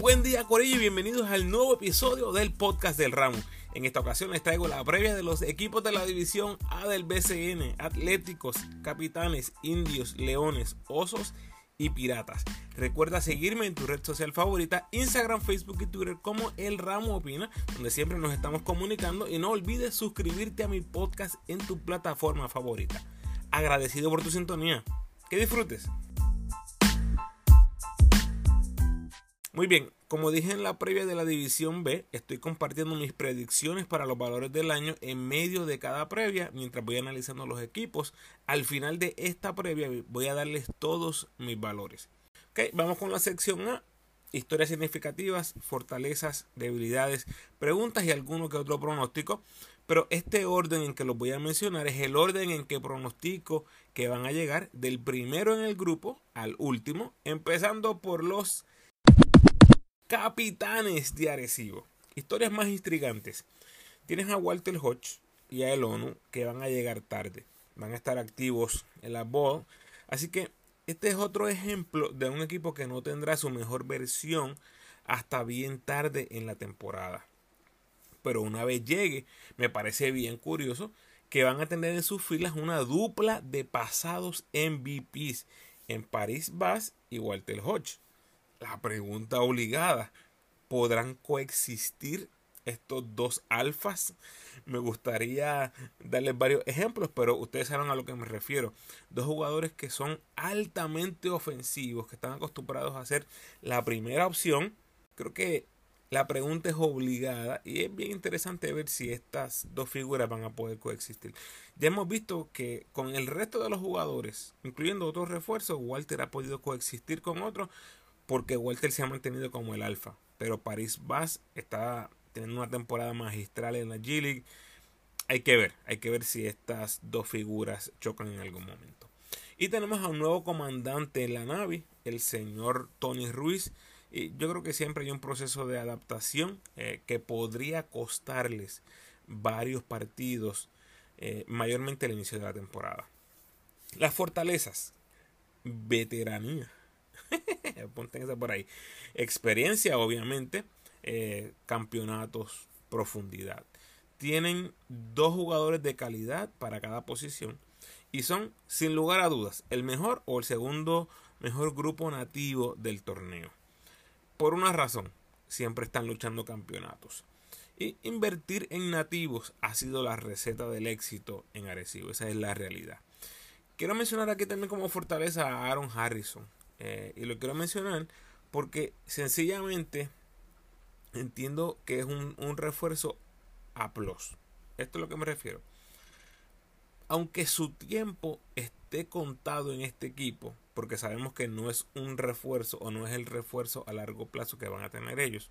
Buen día Corillo y bienvenidos al nuevo episodio del podcast del ramo. En esta ocasión les traigo la previa de los equipos de la división A del BCN, Atléticos, Capitanes, Indios, Leones, Osos y Piratas. Recuerda seguirme en tu red social favorita, Instagram, Facebook y Twitter como El Ramo Opina, donde siempre nos estamos comunicando y no olvides suscribirte a mi podcast en tu plataforma favorita. Agradecido por tu sintonía. Que disfrutes. Muy bien, como dije en la previa de la división B, estoy compartiendo mis predicciones para los valores del año en medio de cada previa, mientras voy analizando los equipos. Al final de esta previa voy a darles todos mis valores. Ok, vamos con la sección A. Historias significativas, fortalezas, debilidades, preguntas y alguno que otro pronóstico. Pero este orden en que los voy a mencionar es el orden en que pronostico que van a llegar del primero en el grupo al último, empezando por los Capitanes de Arecibo. Historias más intrigantes. Tienes a Walter Hodge y a el ONU que van a llegar tarde. Van a estar activos en la bowl. Así que este es otro ejemplo de un equipo que no tendrá su mejor versión hasta bien tarde en la temporada. Pero una vez llegue, me parece bien curioso que van a tener en sus filas una dupla de pasados MVPs en Paris Bass y Walter Hodge la pregunta obligada, ¿podrán coexistir estos dos alfas? Me gustaría darles varios ejemplos, pero ustedes saben a lo que me refiero. Dos jugadores que son altamente ofensivos, que están acostumbrados a ser la primera opción. Creo que la pregunta es obligada y es bien interesante ver si estas dos figuras van a poder coexistir. Ya hemos visto que con el resto de los jugadores, incluyendo otros refuerzos, Walter ha podido coexistir con otros, porque Walter se ha mantenido como el alfa. Pero Paris Bass está teniendo una temporada magistral en la G League. Hay que ver, hay que ver si estas dos figuras chocan en algún momento. Y tenemos a un nuevo comandante en la Navi, el señor Tony Ruiz. Y yo creo que siempre hay un proceso de adaptación eh, que podría costarles varios partidos, eh, mayormente al inicio de la temporada. Las fortalezas, veteranía. Por ahí. Experiencia, obviamente. Eh, campeonatos, profundidad. Tienen dos jugadores de calidad para cada posición. Y son, sin lugar a dudas, el mejor o el segundo mejor grupo nativo del torneo. Por una razón, siempre están luchando campeonatos. Y invertir en nativos ha sido la receta del éxito en Arecibo. Esa es la realidad. Quiero mencionar aquí también como fortaleza a Aaron Harrison. Eh, y lo quiero mencionar porque sencillamente entiendo que es un, un refuerzo a plus. Esto es lo que me refiero. Aunque su tiempo esté contado en este equipo, porque sabemos que no es un refuerzo o no es el refuerzo a largo plazo que van a tener ellos.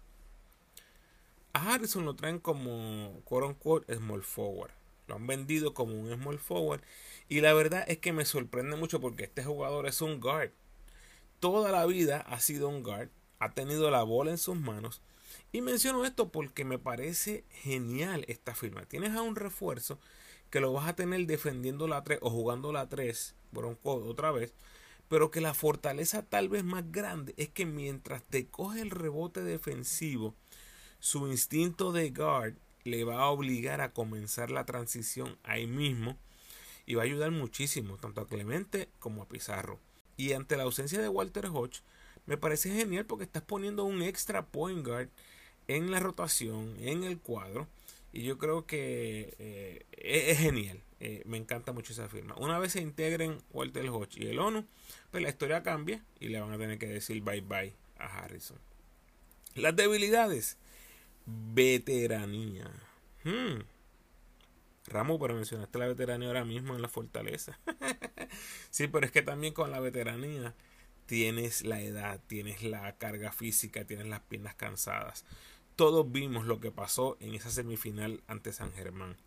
A Harrison lo traen como quote unquote small forward. Lo han vendido como un small forward. Y la verdad es que me sorprende mucho porque este jugador es un guard toda la vida ha sido un guard, ha tenido la bola en sus manos. Y menciono esto porque me parece genial esta firma. Tienes a un refuerzo que lo vas a tener defendiendo la 3 o jugando la 3, Bronco otra vez, pero que la fortaleza tal vez más grande es que mientras te coge el rebote defensivo, su instinto de guard le va a obligar a comenzar la transición ahí mismo y va a ayudar muchísimo tanto a Clemente como a Pizarro. Y ante la ausencia de Walter Hodge, me parece genial porque estás poniendo un extra point guard en la rotación, en el cuadro. Y yo creo que eh, es, genial. Eh, me encanta mucho esa firma. Una vez se integren Walter Hodge y el ONU, pues la historia cambia y le van a tener que decir bye bye a Harrison. Las debilidades. Veteranía. Hmm. Ramo, pero mencionaste la veteranía ahora mismo en la fortaleza. sí, pero es que también con la veteranía tienes la edad, tienes la carga física, tienes las piernas cansadas. Todos vimos lo que pasó en esa semifinal ante San Germán.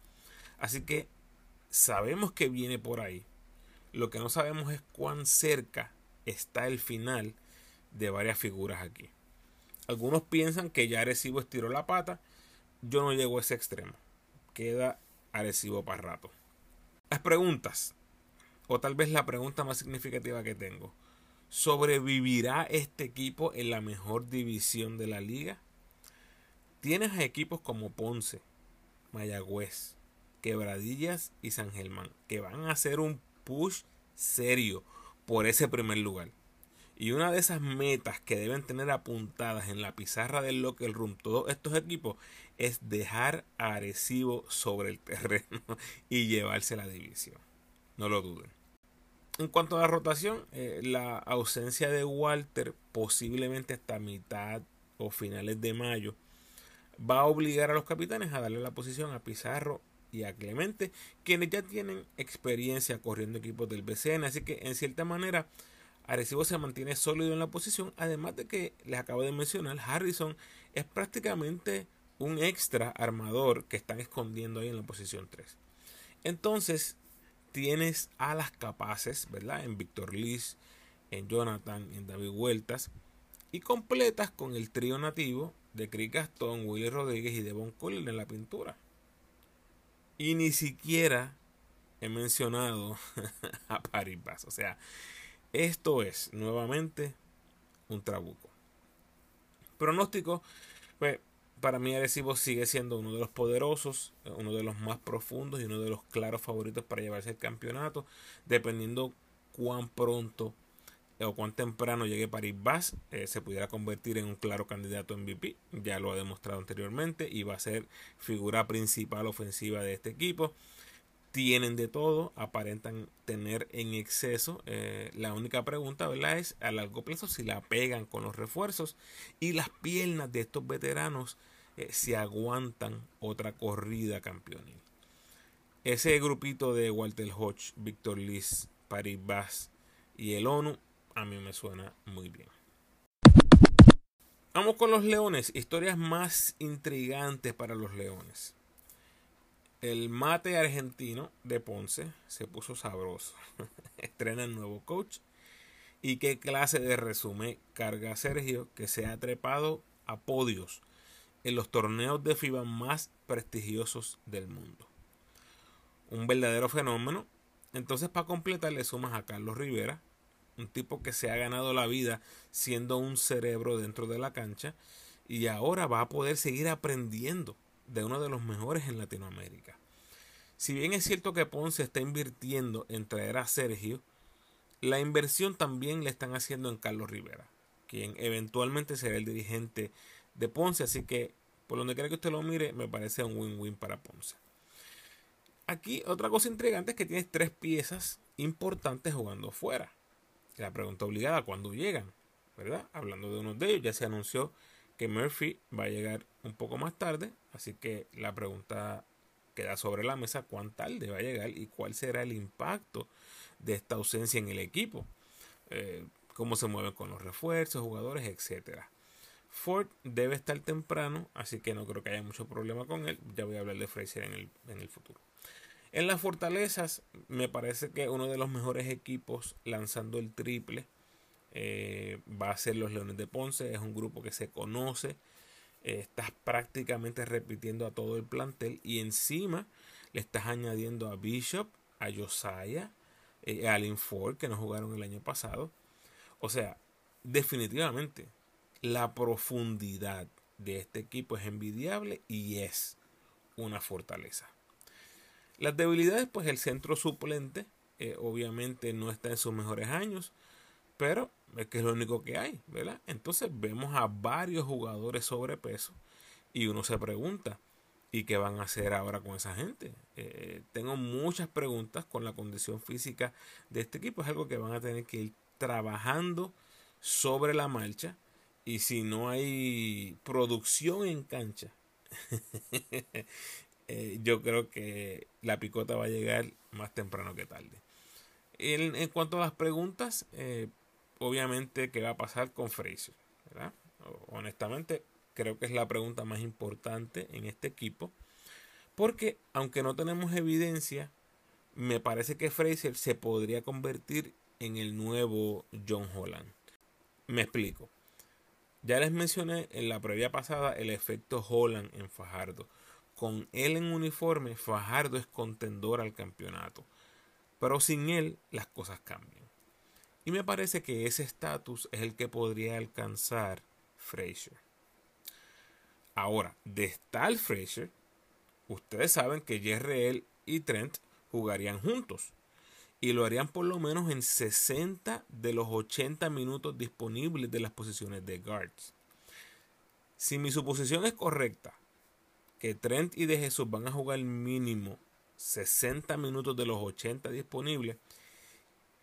Así que sabemos que viene por ahí. Lo que no sabemos es cuán cerca está el final de varias figuras aquí. Algunos piensan que ya Arecibo estiró la pata. Yo no llego a ese extremo. Queda Arecibo para rato. Las preguntas, o tal vez la pregunta más significativa que tengo. ¿Sobrevivirá este equipo en la mejor división de la liga? Tienes equipos como Ponce, Mayagüez, Quebradillas y San Germán que van a hacer un push serio por ese primer lugar. Y una de esas metas que deben tener apuntadas en la pizarra del locker room todos estos equipos es dejar a Arecibo sobre el terreno y llevarse la división. No lo duden. En cuanto a la rotación, eh, la ausencia de Walter posiblemente hasta mitad o finales de mayo va a obligar a los capitanes a darle la posición a Pizarro y a Clemente, quienes ya tienen experiencia corriendo equipos del BCN. Así que en cierta manera Arecibo se mantiene sólido en la posición, además de que les acabo de mencionar, Harrison es prácticamente un extra armador que están escondiendo ahí en la posición 3. Entonces, tienes alas capaces, ¿verdad? En Víctor Liz, en Jonathan, en David Vueltas, y completas con el trío nativo de Chris Gastón, Willy Rodríguez y Devon Cole en la pintura. Y ni siquiera he mencionado a Paribas. O sea, esto es nuevamente un trabuco. Pronóstico, pues para mí Arecibo sigue siendo uno de los poderosos, uno de los más profundos y uno de los claros favoritos para llevarse el campeonato, dependiendo cuán pronto o cuán temprano llegue París Bas, eh, se pudiera convertir en un claro candidato MVP. Ya lo ha demostrado anteriormente y va a ser figura principal ofensiva de este equipo. Tienen de todo, aparentan tener en exceso. Eh, la única pregunta ¿verdad? es a largo plazo si la pegan con los refuerzos y las piernas de estos veteranos eh, si aguantan otra corrida campeonil. Ese grupito de Walter Hodge, Víctor Liz, Paris Bas y el ONU a mí me suena muy bien. Vamos con los leones, historias más intrigantes para los leones. El mate argentino de Ponce se puso sabroso. Estrena el nuevo coach. ¿Y qué clase de resumen carga Sergio que se ha trepado a podios en los torneos de FIBA más prestigiosos del mundo? Un verdadero fenómeno. Entonces para completar le sumas a Carlos Rivera, un tipo que se ha ganado la vida siendo un cerebro dentro de la cancha y ahora va a poder seguir aprendiendo de uno de los mejores en Latinoamérica. Si bien es cierto que Ponce está invirtiendo en traer a Sergio, la inversión también le están haciendo en Carlos Rivera, quien eventualmente será el dirigente de Ponce, así que por donde quiera que usted lo mire, me parece un win-win para Ponce. Aquí otra cosa intrigante es que tienes tres piezas importantes jugando fuera la pregunta obligada, ¿cuándo llegan? ¿Verdad? Hablando de uno de ellos, ya se anunció que Murphy va a llegar un poco más tarde, así que la pregunta queda sobre la mesa, ¿cuán tarde va a llegar y cuál será el impacto de esta ausencia en el equipo? Eh, cómo se mueven con los refuerzos, jugadores, etcétera. Ford debe estar temprano, así que no creo que haya mucho problema con él. Ya voy a hablar de Fraser en el, en el futuro. En las fortalezas, me parece que uno de los mejores equipos lanzando el triple eh, va a ser los Leones de Ponce. Es un grupo que se conoce. Eh, estás prácticamente repitiendo a todo el plantel y encima le estás añadiendo a Bishop, a Josiah, eh, a Allen Ford que no jugaron el año pasado. O sea, definitivamente la profundidad de este equipo es envidiable y es una fortaleza. Las debilidades, pues el centro suplente eh, obviamente no está en sus mejores años, pero es que es lo único que hay, ¿verdad? Entonces vemos a varios jugadores sobrepeso y uno se pregunta, ¿y qué van a hacer ahora con esa gente? Eh, tengo muchas preguntas con la condición física de este equipo, es algo que van a tener que ir trabajando sobre la marcha y si no hay producción en cancha Eh, yo creo que la picota va a llegar más temprano que tarde. En, cuanto a las preguntas, eh, obviamente, ¿qué va a pasar con Fraser? Honestamente, creo que es la pregunta más importante en este equipo. Porque, aunque no tenemos evidencia, me parece que Fraser se podría convertir en el nuevo John Holland. Me explico. Ya les mencioné en la previa pasada el efecto Holland en Fajardo con él en uniforme, Fajardo es contendor al campeonato. Pero sin él, las cosas cambian. Y me parece que ese estatus es el que podría alcanzar Frazier. Ahora, de tal Frazier, ustedes saben que Jerreel y Trent jugarían juntos. Y lo harían por lo menos en 60 de los 80 minutos disponibles de las posiciones de guards. Si mi suposición es correcta, que Trent y De Jesús van a jugar mínimo 60 minutos de los 80 disponibles,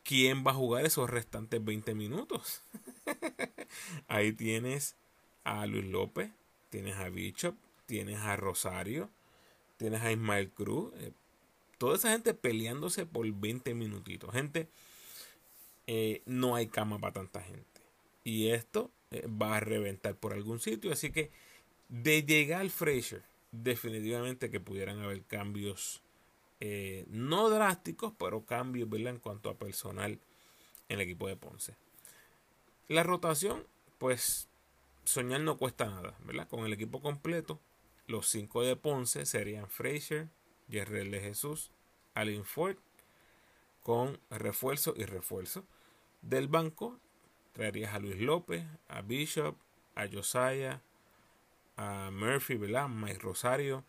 ¿quién va a jugar esos restantes 20 minutos? Ahí tienes a Luis López, tienes a Bishop, tienes a Rosario, tienes a Ismael Cruz. Eh, toda esa gente peleándose por 20 minutitos. Gente, eh, no hay cama para tanta gente. Y esto eh, va a reventar por algún sitio. Así que de llegar Fraser, definitivamente que pudieran haber cambios no drásticos, pero cambios en cuanto a personal en el equipo de Ponce. La rotación, pues soñar no cuesta nada, ¿verdad? Con el equipo completo, los cinco de Ponce serían Frazier, Jerrell de Jesús, Alin Ford, con refuerzo y refuerzo. Del banco traerías a Luis López, a Bishop, a Josiah, a Murphy, ¿verdad? Mike Rosario,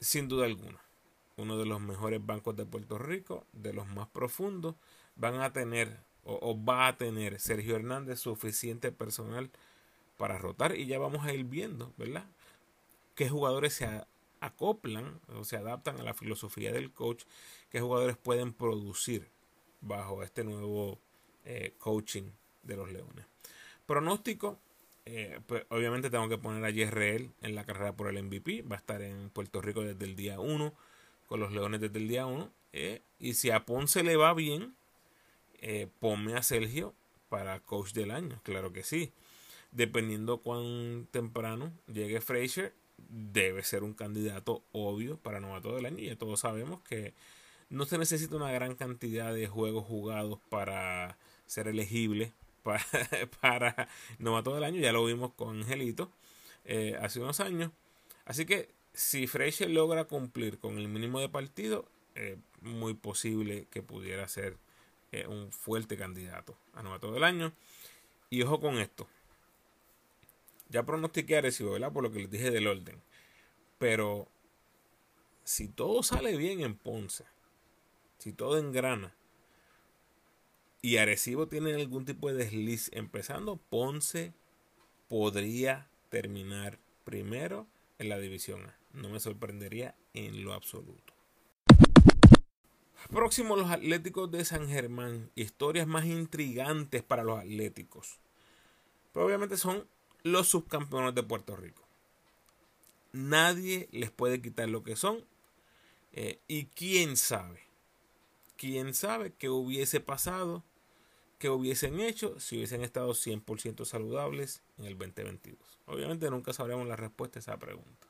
sin duda alguna. Uno de los mejores bancos de Puerto Rico, de los más profundos, van a tener o, o va a tener Sergio Hernández suficiente personal para rotar y ya vamos a ir viendo, ¿verdad? Qué jugadores se acoplan o se adaptan a la filosofía del coach, qué jugadores pueden producir bajo este nuevo eh, coaching de los Leones. Pronóstico, eh, pues obviamente tengo que poner a Yerreel en la carrera por el MVP, va a estar en Puerto Rico desde el día 1, con los Leones desde el día 1, eh, y si a Ponce le va bien, ponme a Sergio para coach del año, claro que sí dependiendo cuán temprano llegue Frazier, debe ser un candidato obvio para novato del año. Y ya todos sabemos que no se necesita una gran cantidad de juegos jugados para ser elegible para, novato del año. Ya lo vimos con Angelito eh, hace unos años. Así que si Frazier logra cumplir con el mínimo de partido, es muy posible que pudiera ser eh, un fuerte candidato a novato del año. Y ojo con esto, ya pronostiqué Arecibo, ¿verdad? Por lo que les dije del orden. Pero si todo sale bien en Ponce, si todo engrana, y Arecibo tiene algún tipo de desliz empezando, Ponce podría terminar primero en la división A. No me sorprendería en lo absoluto. Próximo los Atléticos de San Germán. Historias más intrigantes para los Atléticos. Pero obviamente son los subcampeones de Puerto Rico. Nadie les puede quitar lo que son. Eh, y quién sabe, quién sabe qué hubiese pasado, qué hubiesen hecho si hubiesen estado 100% saludables en el 2022. Obviamente nunca sabremos la respuesta a esa pregunta.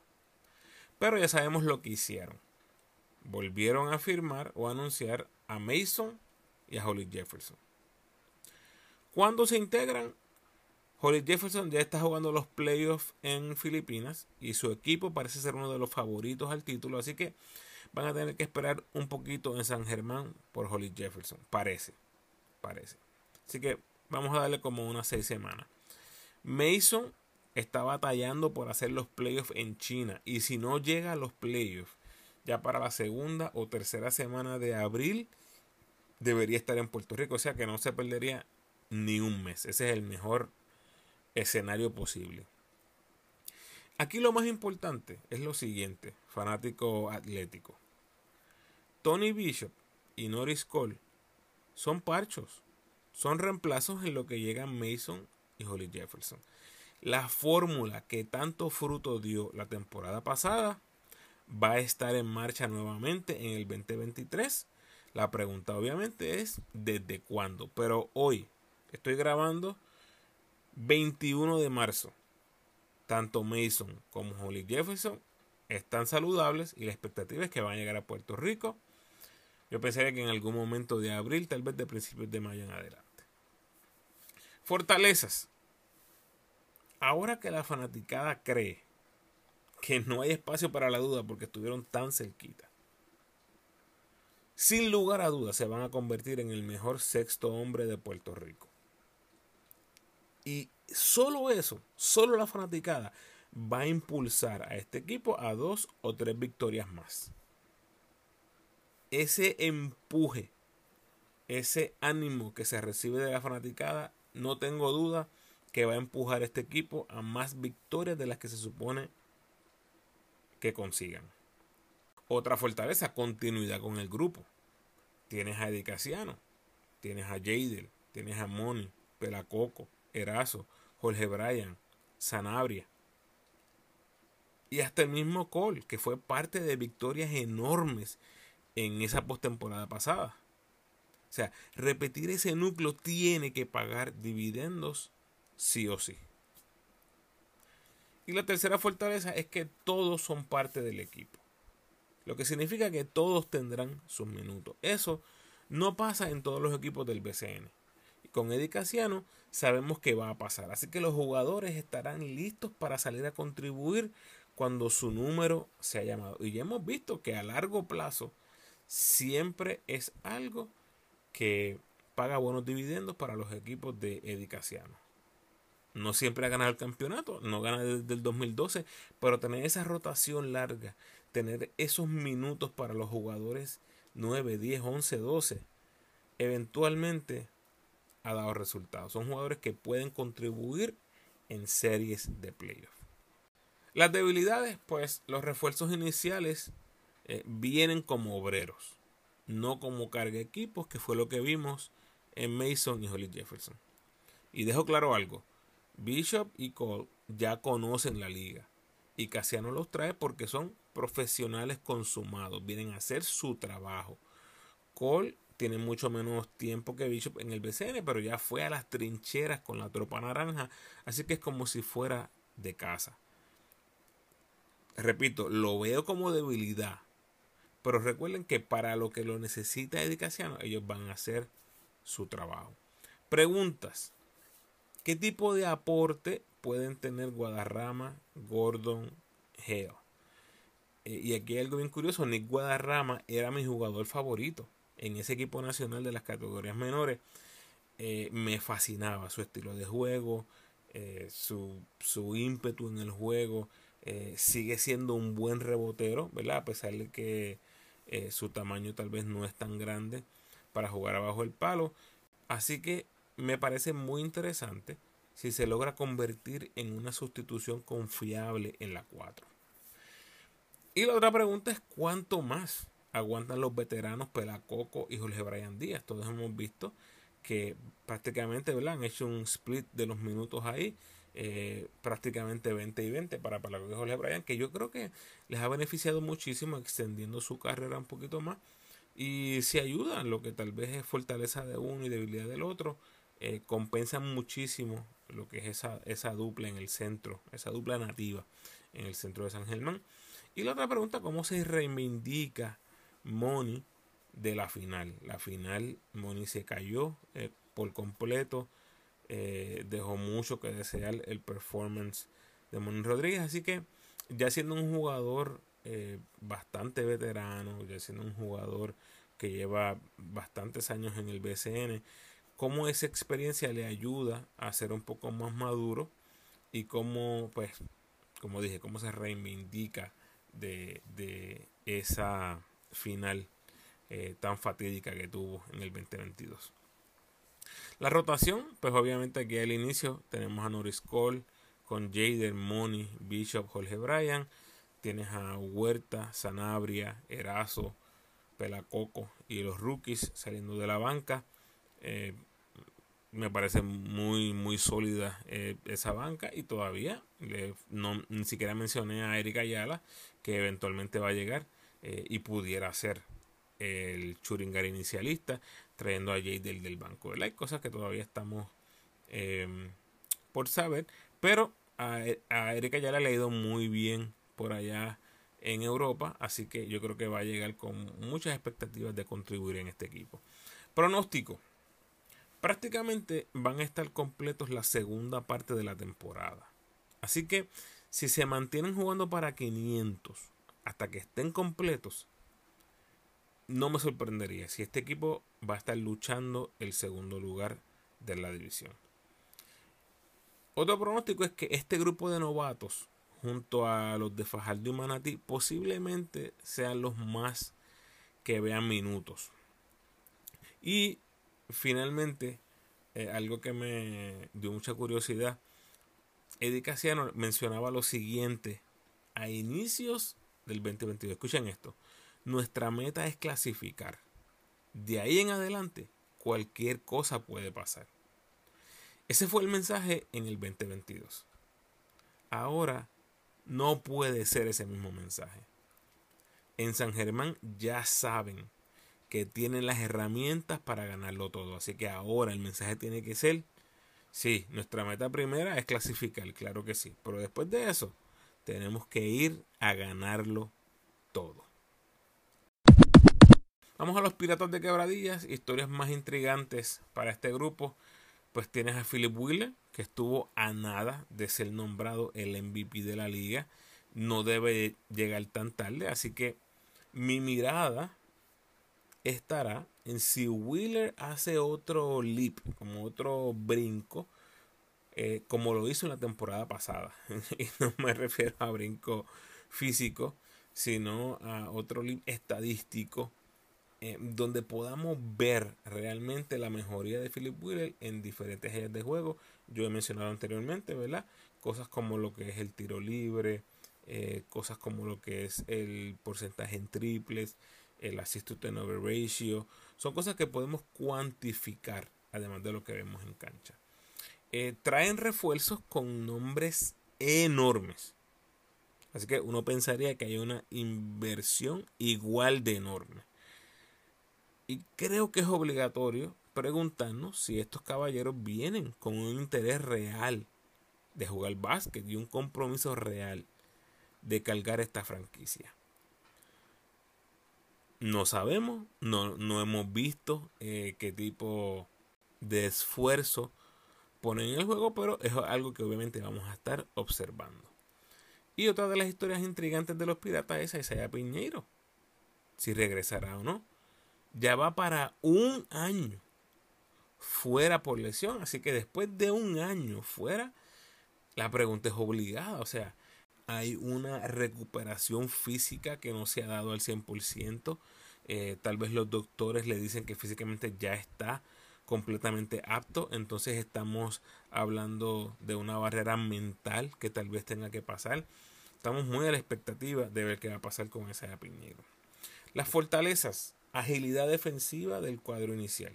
Pero ya sabemos lo que hicieron. Volvieron a firmar o anunciar a Mason y a Holly Jefferson. Cuando se integran, Holly Jefferson ya está jugando los playoffs en Filipinas y su equipo parece ser uno de los favoritos al título, así que van a tener que esperar un poquito en San Germán por Holly Jefferson, parece, parece. Así que vamos a darle como unas seis semanas. Mason está batallando por hacer los playoffs en China y si no llega a los playoffs ya para la segunda o tercera semana de abril debería estar en Puerto Rico, o sea que no se perdería ni un mes. Ese es el mejor escenario posible. Aquí lo más importante es lo siguiente, fanático atlético. Tony Bishop y Norris Cole son parchos, son reemplazos en lo que llegan Mason y Holly Jefferson. La fórmula que tanto fruto dio la temporada pasada va a estar en marcha nuevamente en el 2023. La pregunta obviamente es desde cuándo, pero hoy estoy grabando 21 de marzo. Tanto Mason como Holly Jefferson están saludables y la expectativa es que van a llegar a Puerto Rico. Yo pensaría que en algún momento de abril, tal vez de principios de mayo en adelante. Fortalezas. Ahora que la fanaticada cree que no hay espacio para la duda porque estuvieron tan cerquita. sin lugar a dudas se van a convertir en el mejor sexto hombre de Puerto Rico. Y solo eso, solo la fanaticada, va a impulsar a este equipo a dos o tres victorias más. Ese empuje, ese ánimo que se recibe de la fanaticada, no tengo duda que va a empujar a este equipo a más victorias de las que se supone que consigan. Otra fortaleza, continuidad con el grupo. Tienes a Edicaciano, tienes a Jadel, tienes a Moni, Pelacoco, Erazo, Jorge Bryan, Sanabria. Y hasta el mismo Cole, que fue parte de victorias enormes en esa postemporada pasada. O sea, repetir ese núcleo tiene que pagar dividendos sí o sí. Y la tercera fortaleza es que todos son parte del equipo. Lo que significa que todos tendrán sus minutos. Eso no pasa en todos los equipos del BCN. Y con Eddie Casiano sabemos que va a pasar. Así que los jugadores estarán listos para salir a contribuir cuando su número se ha llamado. Y ya hemos visto que a largo plazo siempre es algo que paga buenos dividendos para los equipos de Eddie Casiano. No siempre ha ganado el campeonato, no gana desde el 2012, pero tener esa rotación larga, tener esos minutos para los jugadores 9, 10, 11, 12, eventualmente ha dado resultados. Son jugadores que pueden contribuir en series de playoff. Las debilidades, pues los refuerzos iniciales eh, vienen como obreros, no como carga equipos, que fue lo que vimos en Mason y Holly Jefferson. Y dejo claro algo, Bishop y Cole ya conocen la liga y Casiano los trae porque son profesionales consumados, vienen a hacer su trabajo. Cole tiene mucho menos tiempo que Bishop en el BCN, pero ya fue a las trincheras con la tropa naranja, así que es como si fuera de casa. Repito, lo veo como debilidad, pero recuerden que para lo que lo necesita Edicaciano, ellos van a hacer su trabajo. Preguntas. ¿Qué tipo de aporte pueden tener Guadarrama, Gordon, Geo? Eh, y aquí hay algo bien curioso, Nick Guadarrama era mi jugador favorito en ese equipo nacional de las categorías menores. Eh, me fascinaba su estilo de juego, eh, su, ímpetu en el juego. sigue siendo un buen rebotero, ¿verdad? A pesar de que su tamaño tal vez no es tan grande para jugar abajo el palo. Así que me parece muy interesante si se logra convertir en una sustitución confiable en la 4. Y la otra pregunta es cuánto más aguantan los veteranos Pelacoco y Jorge Brian Díaz. Todos hemos visto que prácticamente han hecho un split de los minutos ahí. Eh, prácticamente 20 y 20 para Pelacoco y Jorge Brian, que yo creo que les ha beneficiado muchísimo extendiendo su carrera un poquito más. Y si ayudan, lo que tal vez es fortaleza de uno y debilidad del otro, eh, compensan muchísimo lo que es esa, esa dupla en el centro, esa dupla nativa en el centro de San Germán. Y la otra pregunta, ¿cómo se reivindica Moni de la final? La final, Moni se cayó eh, por completo, eh, dejó mucho que desear el performance de Moni Rodríguez, así que ya siendo un jugador bastante veterano, ya siendo un jugador que lleva bastantes años en el BCN, cómo esa experiencia le ayuda a ser un poco más maduro y cómo, pues, como dije, cómo se reivindica de, esa final eh, tan fatídica que tuvo en el 2022. La rotación, pues obviamente aquí al inicio tenemos a Norris Cole con Jader, Money, Bishop, Jorge Bryan. Tienes a Huerta, Sanabria, Erazo, Pelacoco y los rookies saliendo de la banca. Eh, me parece muy muy sólida eh, esa banca y todavía no ni siquiera mencioné a Erika Ayala que eventualmente va a llegar eh, y pudiera ser el Churingar inicialista trayendo a Jay del, del banco hay cosas que todavía estamos em, por saber pero a, Erika Ayala le ha ido muy bien por allá en Europa así que yo creo que va a llegar con muchas expectativas de contribuir en este equipo. Pronóstico. Prácticamente van a estar completos la segunda parte de la temporada. Así que si se mantienen jugando para 500 hasta que estén completos, no me sorprendería si este equipo va a estar luchando el segundo lugar de la división. Otro pronóstico es que este grupo de novatos, junto a los de Fajardo y Manatí, posiblemente sean los más que vean minutos. Y finalmente, eh, algo que me dio mucha curiosidad, Eddie Casiano mencionaba lo siguiente a inicios del 2022. Escuchen esto. Nuestra meta es clasificar. De ahí en adelante, cualquier cosa puede pasar. Ese fue el mensaje en el 2022. Ahora no puede ser ese mismo mensaje. En San Germán ya saben que tienen las herramientas para ganarlo todo. Así que ahora el mensaje tiene que ser, sí, nuestra meta primera es clasificar, claro que sí. Pero después de eso, tenemos que ir a ganarlo todo. Vamos a los Piratas de Quebradillas, historias más intrigantes para este grupo. Pues tienes a Philip Wheeler, que estuvo a nada de ser nombrado el MVP de la liga. No debe llegar tan tarde, así que mi mirada estará en si Wheeler hace otro leap, como otro brinco, eh, como lo hizo en la temporada pasada. y no me refiero a brinco físico, sino a otro leap estadístico eh, donde podamos ver realmente la mejoría de Philip Wheeler en diferentes áreas de juego. Yo he mencionado anteriormente, ¿verdad? Cosas como lo que es el tiro libre, eh, cosas como lo que es el porcentaje en triples, el assist to turnover ratio. Son cosas que podemos cuantificar, además de lo que vemos en cancha. Eh, traen refuerzos con nombres enormes. Así que uno pensaría que hay una inversión igual de enorme. Y creo que es obligatorio preguntarnos si estos caballeros vienen con un interés real de jugar básquet y un compromiso real de cargar esta franquicia. No sabemos, no, no hemos visto eh, qué tipo de esfuerzo ponen en el juego, pero es algo que obviamente vamos a estar observando. Y otra de las historias intrigantes de los piratas es Isaiah Piñeiro. Si regresará o no ya va para un año fuera por lesión. Así que después de un año fuera, la pregunta es obligada. O sea, hay una recuperación física que no se ha dado al 100%. Eh, tal vez los doctores le dicen que físicamente ya está completamente apto. Entonces estamos hablando de una barrera mental que tal vez tenga que pasar. Estamos muy a la expectativa de ver qué va a pasar con esa Piñero. Las fortalezas agilidad defensiva del cuadro inicial.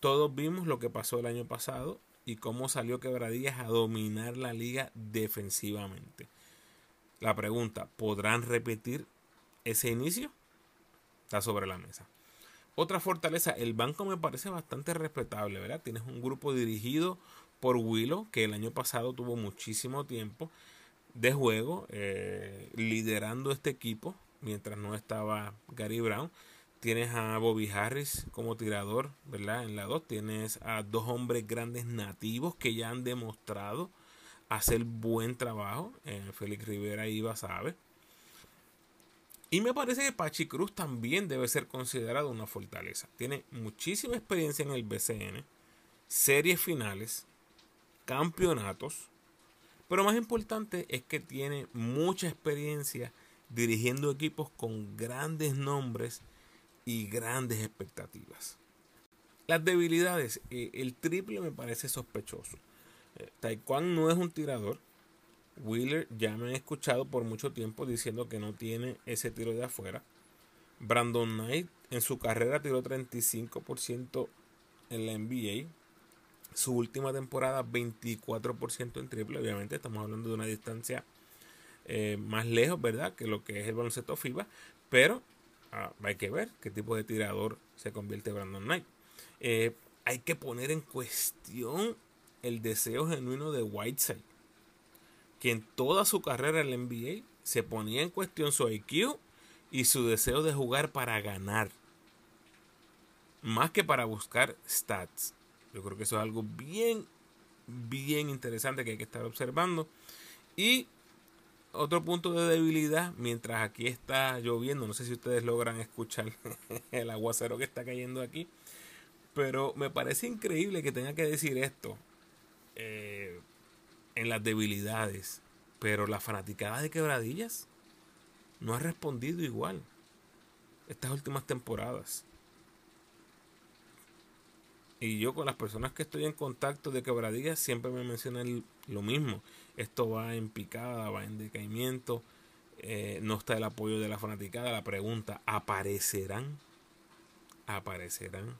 Todos vimos lo que pasó el año pasado y cómo salió Quebradillas a dominar la liga defensivamente. La pregunta, ¿podrán repetir ese inicio? Está sobre la mesa. Otra fortaleza, el banco me parece bastante respetable, ¿verdad? Tienes un grupo dirigido por Willow, que el año pasado tuvo muchísimo tiempo de juego eh, liderando este equipo mientras no estaba Gary Brown. Tienes a Bobby Harris como tirador, ¿verdad? En la 2 tienes a dos hombres grandes nativos que ya han demostrado hacer buen trabajo. Eh, Félix Rivera y sabe. Y me parece que Pachi Cruz también debe ser considerado una fortaleza. Tiene muchísima experiencia en el BCN, series finales, campeonatos. Pero más importante es que tiene mucha experiencia dirigiendo equipos con grandes nombres y grandes expectativas. Las debilidades, eh, el triple me parece sospechoso. Eh, Taekwondo no es un tirador. Wheeler ya me han escuchado por mucho tiempo diciendo que no tiene ese tiro de afuera. Brandon Knight en su carrera tiró 35% en la NBA. Su última temporada 24% en triple. Obviamente estamos hablando de una distancia eh, más lejos, ¿verdad? Que lo que es el baloncesto FIBA. Pero Ah, hay que ver qué tipo de tirador se convierte Brandon Knight. Eh, hay que poner en cuestión el deseo genuino de Whiteside, que en toda su carrera en la NBA se ponía en cuestión su IQ y su deseo de jugar para ganar, más que para buscar stats. Yo creo que eso es algo bien, bien interesante que hay que estar observando. Y otro punto de debilidad, mientras aquí está lloviendo, no sé si ustedes logran escuchar el aguacero que está cayendo aquí, pero me parece increíble que tenga que decir esto eh, en las debilidades, pero la fanaticada de quebradillas no ha respondido igual estas últimas temporadas. Y yo con las personas que estoy en contacto de quebradillas siempre me mencionan lo mismo. Esto va en picada, va en decaimiento. Eh, no está el apoyo de la fanaticada. La pregunta, ¿aparecerán? ¿Aparecerán?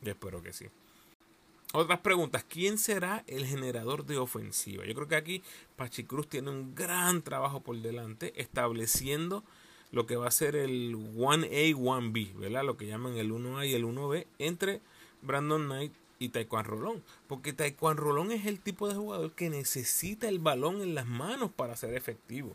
Yo espero que sí. Otras preguntas. ¿Quién será el generador de ofensiva? Yo creo que aquí Pachicruz tiene un gran trabajo por delante estableciendo lo que va a ser el 1A, 1B, ¿verdad? Lo que llaman el 1A y el 1B entre Brandon Knight y Taekwondo Rolón. Porque Taekwondo Rolón es el tipo de jugador que necesita el balón en las manos para ser efectivo.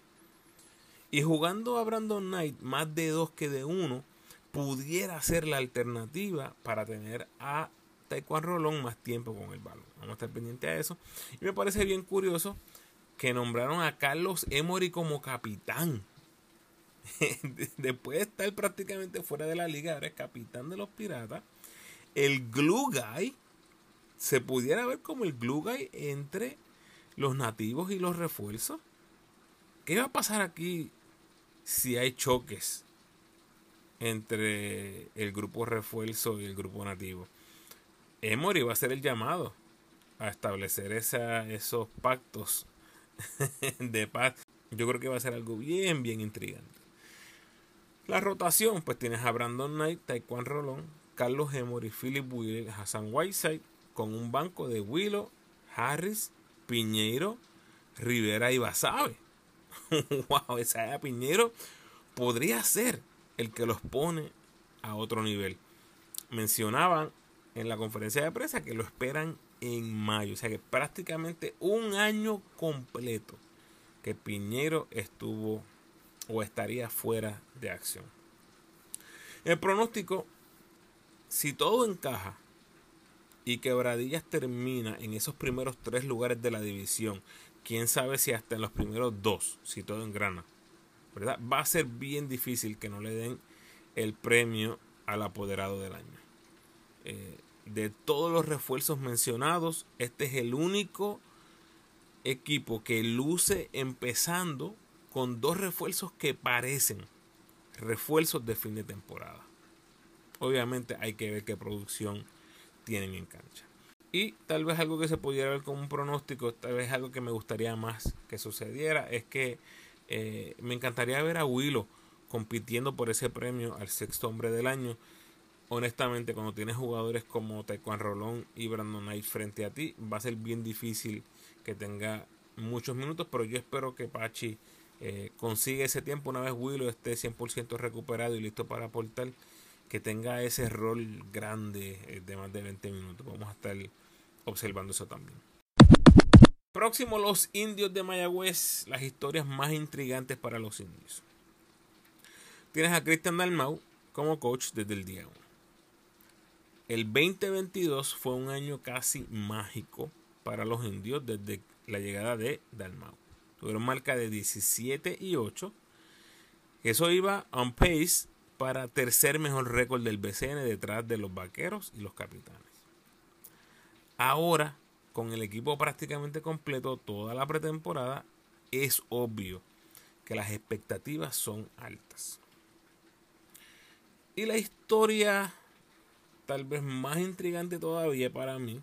Y jugando a Brandon Knight más de dos que de uno, pudiera ser la alternativa para tener a Taekwondo Rolón más tiempo con el balón. Vamos a estar pendientes a eso. Y me parece bien curioso que nombraron a Carlos Emory como capitán después de estar prácticamente fuera de la liga, ahora es capitán de los piratas. El glue guy se pudiera ver como el glue guy entre los nativos y los refuerzos. ¿Qué va a pasar aquí si hay choques entre el grupo refuerzo y el grupo nativo? Emory va a ser el llamado a establecer esa, esos pactos de paz. Yo creo que va a ser algo bien, bien intrigante. La rotación, pues tienes a Brandon Knight, Taekwondo Rolón, Carlos Emory, Philip Wheeler, Hassan Whiteside, con un banco de Willow, Harris, Piñeiro, Rivera y Basabe. wow, esa Piñeiro podría ser el que los pone a otro nivel. Mencionaban en la conferencia de prensa que lo esperan en mayo, o sea que prácticamente un año completo que Piñero estuvo o estaría fuera de acción. El pronóstico, si todo encaja y Quebradillas termina en esos primeros tres lugares de la división, quién sabe si hasta en los primeros dos, si todo engrana, ¿verdad? Va a ser bien difícil que no le den el premio al apoderado del año. Eh, de todos los refuerzos mencionados, este es el único equipo que luce empezando con dos refuerzos que parecen refuerzos de fin de temporada. Obviamente hay que ver qué producción tienen en cancha. Y tal vez algo que se pudiera ver como un pronóstico, tal vez algo que me gustaría más que sucediera, es que eh, me encantaría ver a Willow compitiendo por ese premio al sexto hombre del año. Honestamente, cuando tienes jugadores como Taekwondo Rolón y Brandon Knight frente a ti, va a ser bien difícil que tenga muchos minutos, pero yo espero que Pachi eh, consigue ese tiempo una vez Willow esté 100% recuperado y listo para aportar, que tenga ese rol grande eh, de más de 20 minutos. Vamos a estar observando eso también. Próximo, los indios de Mayagüez, las historias más intrigantes para los indios. Tienes a Cristian Dalmau como coach desde el día 1. El 2022 fue un año casi mágico para los indios desde la llegada de Dalmau. Tuvieron marca de 17 y 8. Eso iba on pace para tercer mejor récord del BCN detrás de los vaqueros y los capitanes. Ahora, con el equipo prácticamente completo toda la pretemporada, es obvio que las expectativas son altas. Y la historia tal vez más intrigante todavía para mí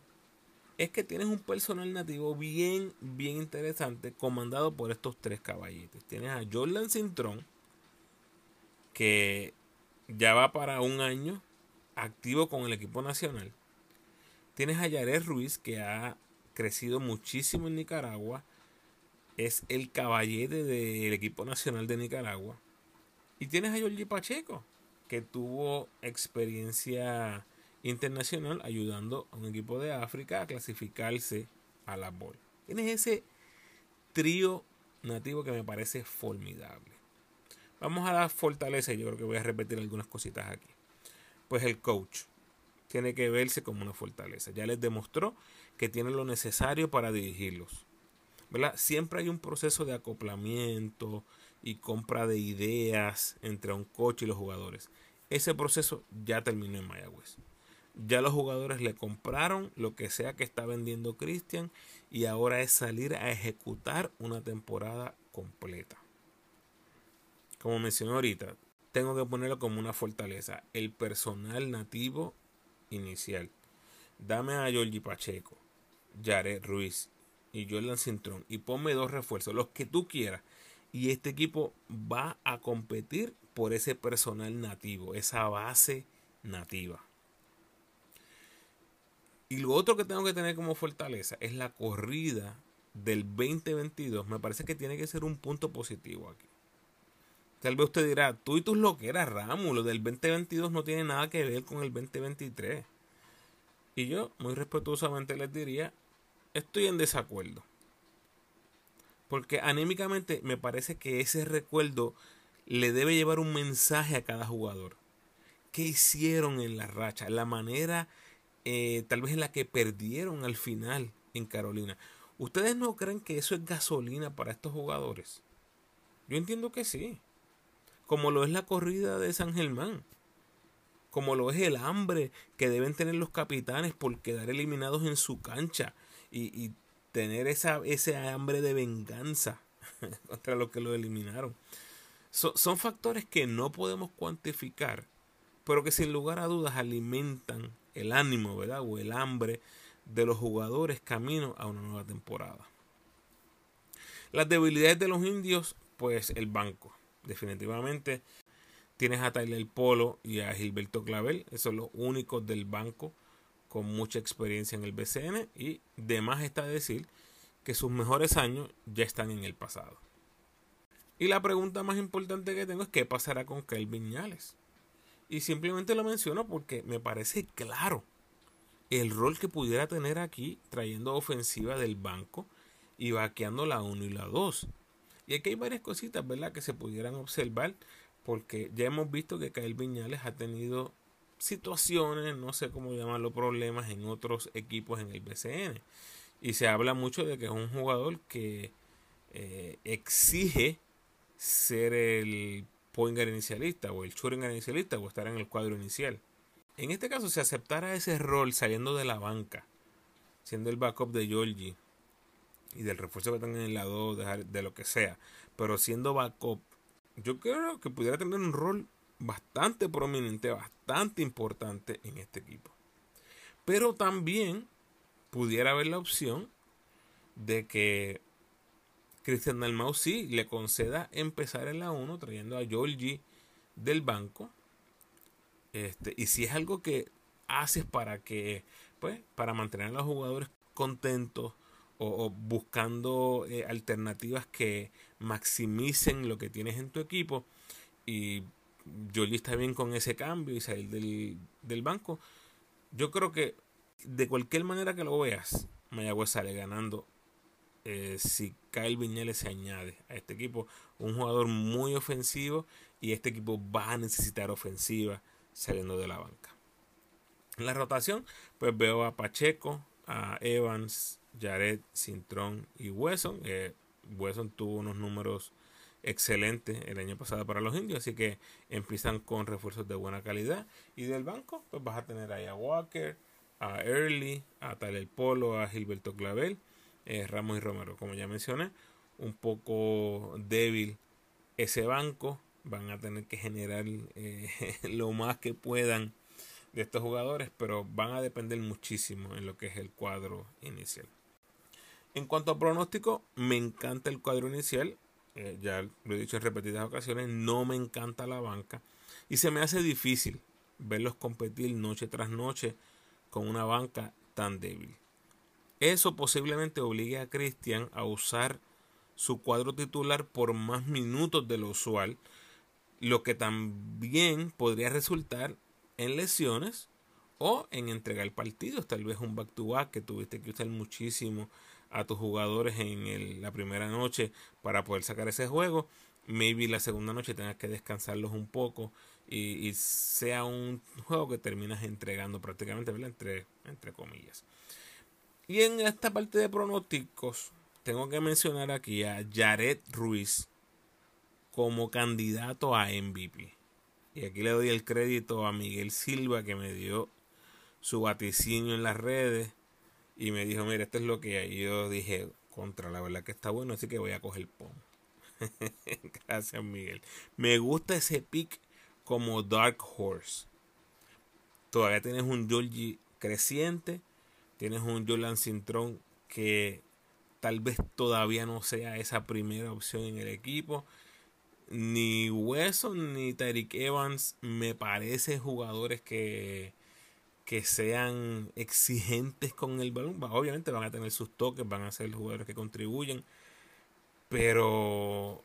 es que tienes un personal nativo bien, bien interesante, comandado por estos tres caballitos. Tienes a Jordan Cintrón, que ya va para un año activo con el equipo nacional. Tienes a Yared Ruiz, que ha crecido muchísimo en Nicaragua. Es el caballete del equipo nacional de Nicaragua. Y tienes a Jorge Pacheco, que tuvo experiencia internacional ayudando a un equipo de África a clasificarse a la bola. Tienes ese trío nativo que me parece formidable. Vamos a la fortaleza, yo creo que voy a repetir algunas cositas aquí. Pues el coach tiene que verse como una fortaleza. Ya les demostró que tiene lo necesario para dirigirlos. ¿verdad? Siempre hay un proceso de acoplamiento y compra de ideas entre un coche y los jugadores. Ese proceso ya terminó en Mayagüez. Ya los jugadores le compraron lo que sea que está vendiendo Cristian y ahora es salir a ejecutar una temporada completa. Como mencioné ahorita, tengo que ponerlo como una fortaleza. El personal nativo inicial. Dame a Georgie Pacheco, Jared Ruiz y Jordan Cintrón y ponme dos refuerzos, los que tú quieras. Y este equipo va a competir por ese personal nativo, esa base nativa. Y lo otro que tengo que tener como fortaleza es la corrida del 2022. Me parece que tiene que ser un punto positivo aquí. Tal vez usted dirá, tú y tus loqueras, Ramos, lo del 2022 no tiene nada que ver con el 2023. Y yo, muy respetuosamente les diría, estoy en desacuerdo. Porque anímicamente me parece que ese recuerdo le debe llevar un mensaje a cada jugador. ¿Qué hicieron en la racha? La manera eh, tal vez la que perdieron al final en Carolina. ¿Ustedes no creen que eso es gasolina para estos jugadores? Yo entiendo que sí. Como lo es la corrida de San Germán. Como lo es el hambre que deben tener los capitanes por quedar eliminados en su cancha. Y, tener esa, ese hambre de venganza contra los que lo eliminaron. son factores que no podemos cuantificar, pero que sin lugar a dudas alimentan el ánimo, ¿verdad? O el hambre de los jugadores camino a una nueva temporada. Las debilidades de los indios, pues el banco. Definitivamente tienes a Tyler Polo y a Gilberto Clavel. Esos son los únicos del banco con mucha experiencia en el BCN. Y de más está decir que sus mejores años ya están en el pasado. Y la pregunta más importante que tengo es qué pasará con Kelvin Viñales. Y simplemente lo menciono porque me parece claro el rol que pudiera tener aquí trayendo ofensiva del banco y vaqueando la 1 y la 2. Y aquí hay varias cositas, ¿verdad?, que se pudieran observar porque ya hemos visto que Kyle Viñales ha tenido situaciones, no sé cómo llamarlo, problemas en otros equipos en el BCN. Y se habla mucho de que es un jugador que eh, exige ser el Pointer inicialista o el shooting inicialista o estar en el cuadro inicial. En este caso, si aceptara ese rol saliendo de la banca, siendo el backup de Georgie y del refuerzo que tengan en la 2, de, de lo que sea, pero siendo backup, yo creo que pudiera tener un rol bastante prominente, bastante importante en este equipo. Pero también pudiera haber la opción de que Cristian Dalmau sí le conceda empezar en la 1 trayendo a Georgie del banco. Este, y si es algo que haces para que, pues, para mantener a los jugadores contentos o, buscando eh, alternativas que maximicen lo que tienes en tu equipo y Georgie está bien con ese cambio y salir del, del banco, yo creo que de cualquier manera que lo veas, Mayagüez sale ganando eh, si Kyle Viñales se añade a este equipo. Un jugador muy ofensivo y este equipo va a necesitar ofensiva saliendo de la banca. En la rotación, pues veo a Pacheco, a Evans, Jared, Cintrón y Wesson. Eh, Wesson tuvo unos números excelentes el año pasado para los indios, así que empiezan con refuerzos de buena calidad. Y del banco, pues vas a tener ahí a Walker, a Early, a Tyler Polo, a Gilberto Clavel eh, Ramos y Romero. Como ya mencioné, un poco débil ese banco. Van a tener que generar eh, lo más que puedan de estos jugadores, pero van a depender muchísimo en lo que es el cuadro inicial. En cuanto a pronóstico, me encanta el cuadro inicial. Eh, ya lo he dicho en repetidas ocasiones, no me encanta la banca. Y se me hace difícil verlos competir noche tras noche con una banca tan débil. Eso posiblemente obligue a Cristian a usar su cuadro titular por más minutos de lo usual, lo que también podría resultar en lesiones o en entregar partidos, tal vez un back-to-back que tuviste que usar muchísimo a tus jugadores en la primera noche para poder sacar ese juego. Maybe la segunda noche tengas que descansarlos un poco y, sea un juego que terminas entregando prácticamente, Entre, entre comillas. Y en esta parte de pronósticos, tengo que mencionar aquí a Jared Ruiz como candidato a MVP. Y aquí le doy el crédito a Miguel Silva que me dio su vaticinio en las redes y me dijo, mira, esto es lo que hay. Yo dije, contra, la verdad que está bueno, así que voy a coger pom. Gracias, Miguel. Me gusta ese pick como Dark Horse. Todavía tienes un Georgie creciente, tienes un Jolan Cintrón que tal vez todavía no sea esa primera opción en el equipo. Ni Wesson ni Tyreek Evans me parecen jugadores que, que sean exigentes con el balón. Obviamente van a tener sus toques, van a ser jugadores que contribuyen. Pero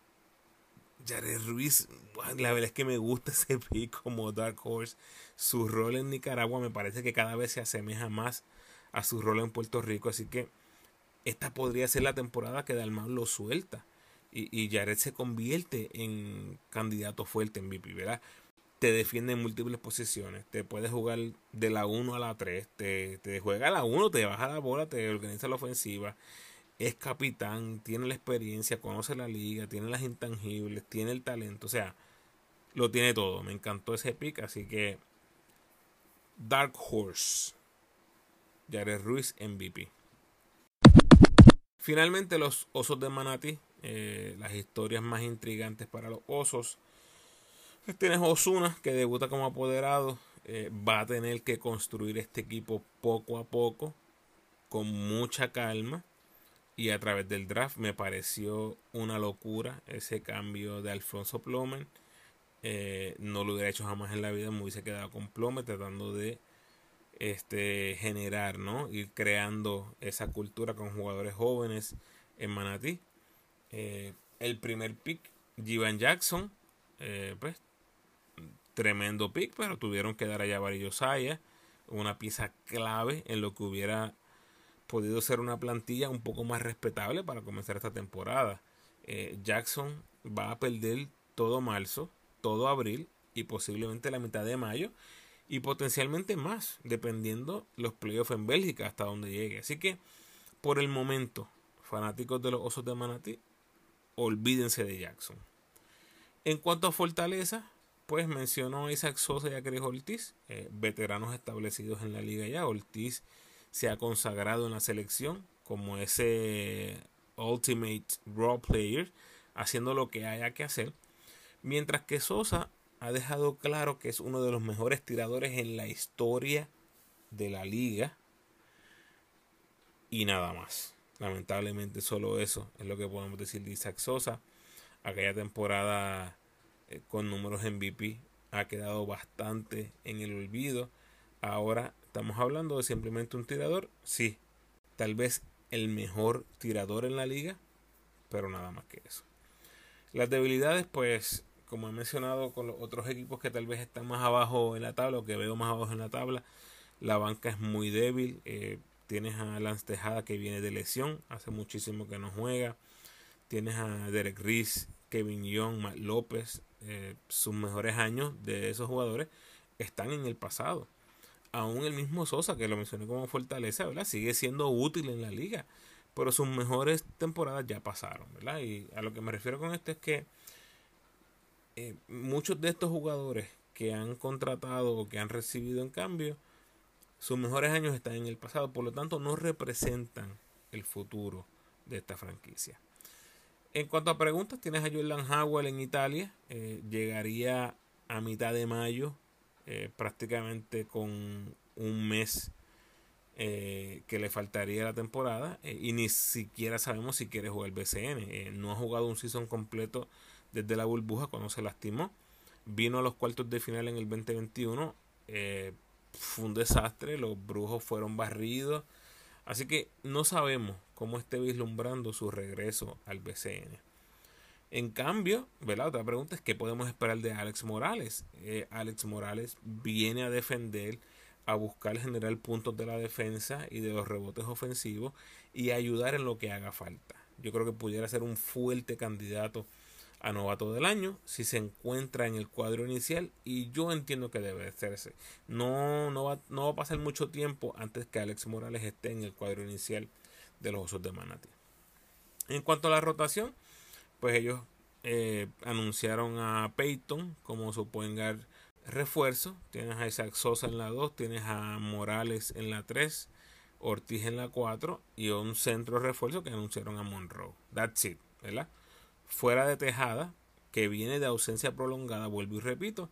Jared Ruiz, la verdad es que me gusta ese pick como Dark Horse. Su rol en Nicaragua me parece que cada vez se asemeja más a su rol en Puerto Rico. Así que esta podría ser la temporada que Dalmau lo suelta. Y, y Jared se convierte en candidato fuerte en VP, ¿verdad? Te defiende en múltiples posiciones. Te puede jugar de la 1 a la 3. Te, te juega a la 1, te baja la bola, te organiza la ofensiva es capitán, tiene la experiencia, conoce la liga, tiene las intangibles, tiene el talento, o sea, lo tiene todo. Me encantó ese pick, así que Dark Horse, Jared Ruiz MVP. Finalmente los Osos de Manati, eh, las historias más intrigantes para los Osos. Pues tienes Osuna que debuta como apoderado, eh, va a tener que construir este equipo poco a poco, con mucha calma y a través del draft me pareció una locura ese cambio de Alfonso Plomer. Eh, no lo hubiera hecho jamás en la vida, me hubiese quedado con Plomer tratando de este, generar, ¿no? Ir creando esa cultura con jugadores jóvenes en Manatí. Eh, el primer pick, Jivan Jackson, eh, pues tremendo pick, pero tuvieron que dar allá Varillo Saya, una pieza clave en lo que hubiera podido ser una plantilla un poco más respetable para comenzar esta temporada. Eh, Jackson va a perder todo marzo, todo abril y posiblemente la mitad de mayo y potencialmente más, dependiendo los playoffs en Bélgica hasta donde llegue. Así que, por el momento, fanáticos de los Osos de Manatí, olvídense de Jackson. En cuanto a fortaleza, pues mencionó Isaac Sosa y a Chris Ortiz, eh, veteranos establecidos en la liga ya. Ortiz se ha consagrado en la selección como ese ultimate role player, haciendo lo que haya que hacer. Mientras que Sosa ha dejado claro que es uno de los mejores tiradores en la historia de la liga. Y nada más. Lamentablemente solo eso es lo que podemos decir de Isaac Sosa. Aquella temporada eh, con números MVP ha quedado bastante en el olvido. Ahora estamos hablando de simplemente un tirador, sí, tal vez el mejor tirador en la liga, pero nada más que eso. Las debilidades, pues, como he mencionado con los otros equipos que tal vez están más abajo en la tabla o que veo más abajo en la tabla, la banca es muy débil. Eh, tienes a Lance Tejada que viene de lesión, hace muchísimo que no juega. Tienes a Derek Reese, Kevin Young, Matt López. Eh, sus mejores años de esos jugadores están en el pasado aún el mismo Sosa, que lo mencioné como fortaleza, ¿verdad? Sigue siendo útil en la liga. Pero sus mejores temporadas ya pasaron, ¿verdad? Y a lo que me refiero con esto es que eh, muchos de estos jugadores que han contratado o que han recibido en cambio, sus mejores años están en el pasado, por lo tanto no representan el futuro de esta franquicia. En cuanto a preguntas, tienes a Jordan Howell en Italia, eh, llegaría a mitad de mayo eh, prácticamente con un mes que le faltaría la temporada y ni siquiera sabemos si quiere jugar BCN. no ha jugado un season completo desde la burbuja cuando se lastimó. Vino a los cuartos de final en el 2021. fue un desastre, los brujos fueron barridos. Así que no sabemos cómo esté vislumbrando su regreso al BCN. En cambio, la otra pregunta es qué podemos esperar de Alex Morales. Eh, Alex Morales viene a defender, a buscar generar puntos de la defensa y de los rebotes ofensivos y ayudar en lo que haga falta. Yo creo que pudiera ser un fuerte candidato a novato del año si se encuentra en el cuadro inicial y yo entiendo que debe hacerse. No, no, va, no va a pasar mucho tiempo antes que Alex Morales esté en el cuadro inicial de los Osos de Manatí. En cuanto a la rotación, pues ellos eh, anunciaron a Peyton como su refuerzo. Tienes a Isaac Sosa en la 2, tienes a Morales en la 3, Ortiz en la 4 y un centro refuerzo que anunciaron a Monroe. That's it, ¿verdad? Fuera de Tejada, que viene de ausencia prolongada, vuelvo y repito,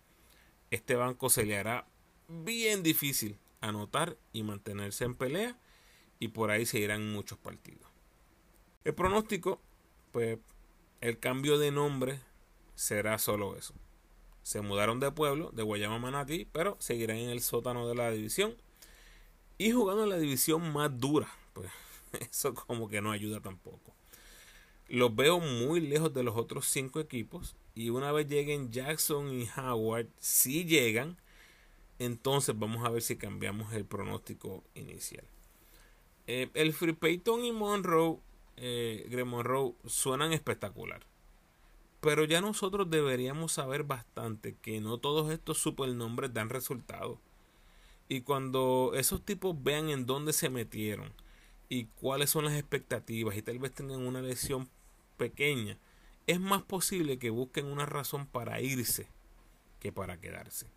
este banco se le hará bien difícil anotar y mantenerse en pelea y por ahí se irán muchos partidos. El pronóstico, pues el cambio de nombre será solo eso. Se mudaron de pueblo, de Guayama Manatí, pero seguirán en el sótano de la división y jugando en la división más dura. Pues eso como que no ayuda tampoco. Los veo muy lejos de los otros cinco equipos y una vez lleguen Jackson y Howard, si llegan, entonces vamos a ver si cambiamos el pronóstico inicial. Eh, el Free Payton y Monroe, eh, Monroe, suenan espectacular. Pero ya nosotros deberíamos saber bastante que no todos estos supernombres dan resultados. Y cuando esos tipos vean en dónde se metieron y cuáles son las expectativas y tal vez tengan una lesión pequeña, es más posible que busquen una razón para irse que para quedarse.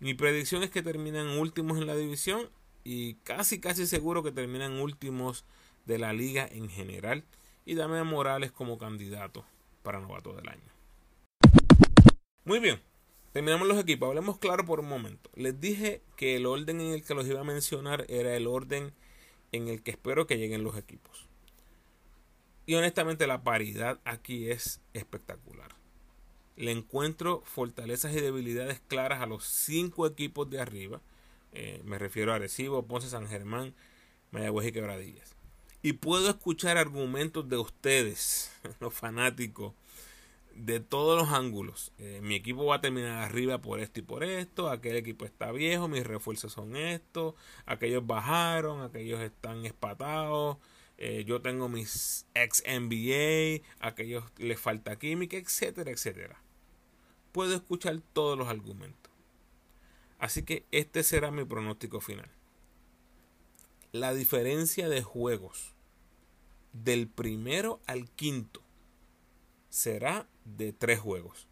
Mi predicción es que terminan últimos en la división y casi casi seguro que terminan últimos de la liga en general y dame a Morales como candidato para novato del año. Muy bien, terminamos los equipos. Hablemos claro por un momento. Les dije que el orden en el que los iba a mencionar era el orden en el que espero que lleguen los equipos. Y honestamente la paridad aquí es espectacular. Le encuentro fortalezas y debilidades claras a los cinco equipos de arriba. Eh, me refiero a Arecibo, Ponce, San Germán, Mayagüez y Quebradillas. Y puedo escuchar argumentos de ustedes, los fanáticos, de todos los ángulos. Eh, mi equipo va a terminar arriba por esto y por esto. Aquel equipo está viejo, mis refuerzos son estos. Aquellos bajaron, aquellos están espatados. Eh, yo tengo mis ex NBA, aquellos les falta química, etcétera, etcétera. Puedo escuchar todos los argumentos. Así que este será mi pronóstico final. La diferencia de juegos del primero al quinto será de tres juegos.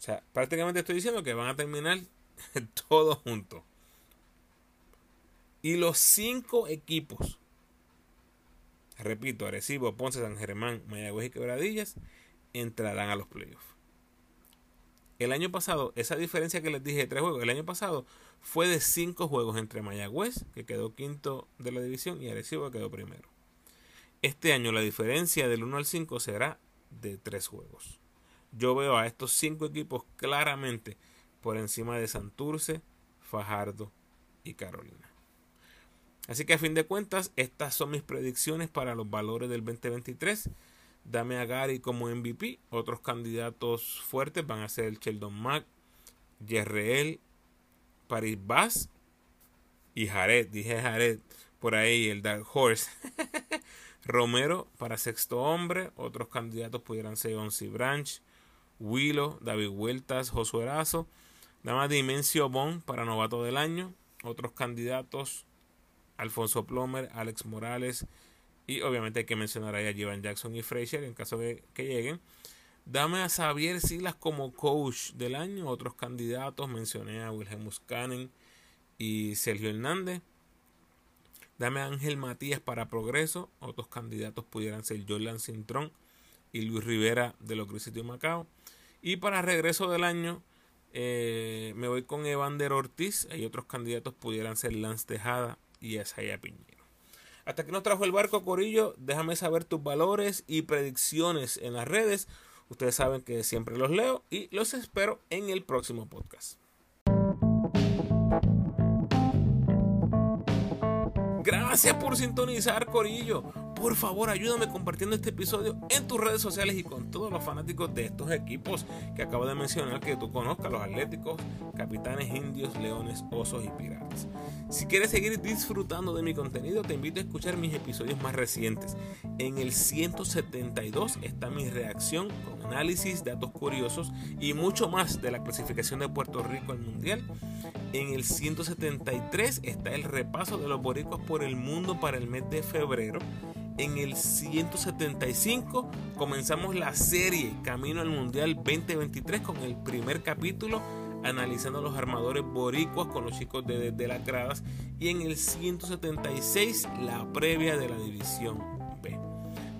O sea, prácticamente estoy diciendo que van a terminar todos juntos. Y los cinco equipos repito, Arecibo, Ponce, San Germán, Mayagüez y Quebradillas entrarán a los playoffs. El año pasado, esa diferencia que les dije de tres juegos, el año pasado fue de cinco juegos entre Mayagüez, que quedó quinto de la división, y Arecibo, que quedó primero. Este año la diferencia del 1 al 5 será de tres juegos. Yo veo a estos cinco equipos claramente por encima de Santurce, Fajardo y Carolina. Así que a fin de cuentas, estas son mis predicciones para los valores del 2023. Dame a Gary como MVP. Otros candidatos fuertes van a ser el Sheldon Mack, Yerreel, Paris Bass y Jared. Dije Jared por ahí, el Dark Horse. Romero para sexto hombre. Otros candidatos pudieran ser Onsi Branch, Willow, David Huertas, Josué Erazo. Dame a Dimensio Bon para novato del año. Otros candidatos Alfonso Plomer, Alex Morales y obviamente hay que mencionar ahí a Jivan Jackson y Frazier en caso de que lleguen. Dame a Xavier Silas como coach del año. Otros candidatos mencioné a Wilhelm Muscanen y Sergio Hernández. Dame a Ángel Matías para Progreso. Otros candidatos pudieran ser Jordan Cintrón y Luis Rivera de los Grises de Macao. Y para regreso del año, eh, me voy con Evander Ortiz. Y otros candidatos pudieran ser Lance Tejada y Isaiah Piñero. Hasta que nos trajo el barco Corillo, déjame saber tus valores y predicciones en las redes. Ustedes saben que siempre los leo y los espero en el próximo podcast. Gracias por sintonizar, Corillo. Por favor, ayúdame compartiendo este episodio en tus redes sociales y con todos los fanáticos de estos equipos que acabo de mencionar que tú conozcas, los Atléticos, Capitanes Indios, Leones, Osos y Piratas. Si quieres seguir disfrutando de mi contenido, te invito a escuchar mis episodios más recientes. En el 172 está mi reacción con análisis, datos curiosos y mucho más de la clasificación de Puerto Rico al Mundial. En el 173 está el repaso de los boricuas por el mundo para el mes de febrero. En el 175 comenzamos la serie Camino al Mundial 2023 con el primer capítulo analizando los armadores boricuas con los chicos de, de las gradas y en el 176 la previa de la división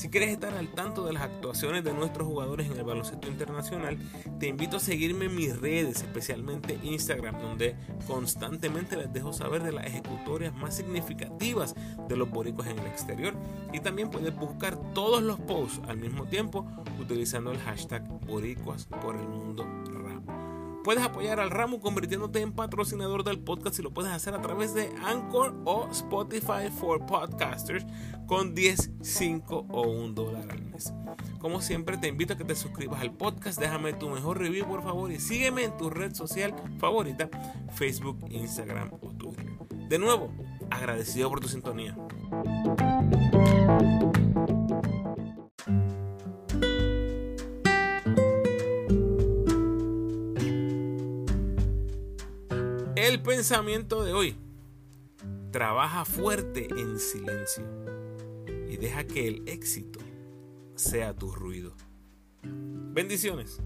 Si quieres estar al tanto de las actuaciones de nuestros jugadores en el baloncesto internacional, te invito a seguirme en mis redes, especialmente Instagram, donde constantemente les dejo saber de las ejecutorias más significativas de los boricuas en el exterior. Y también puedes buscar todos los posts al mismo tiempo utilizando el hashtag boricuas por el mundo Puedes apoyar al ramo convirtiéndote en patrocinador del podcast y lo puedes hacer a través de Anchor o Spotify for Podcasters con 10, 5 o 1 dólar al mes. Como siempre te invito a que te suscribas al podcast, déjame tu mejor review por favor y sígueme en tu red social favorita, Facebook, Instagram o Twitter. De nuevo, agradecido por tu sintonía. El pensamiento de hoy. Trabaja fuerte en silencio y deja que el éxito sea tu ruido. Bendiciones.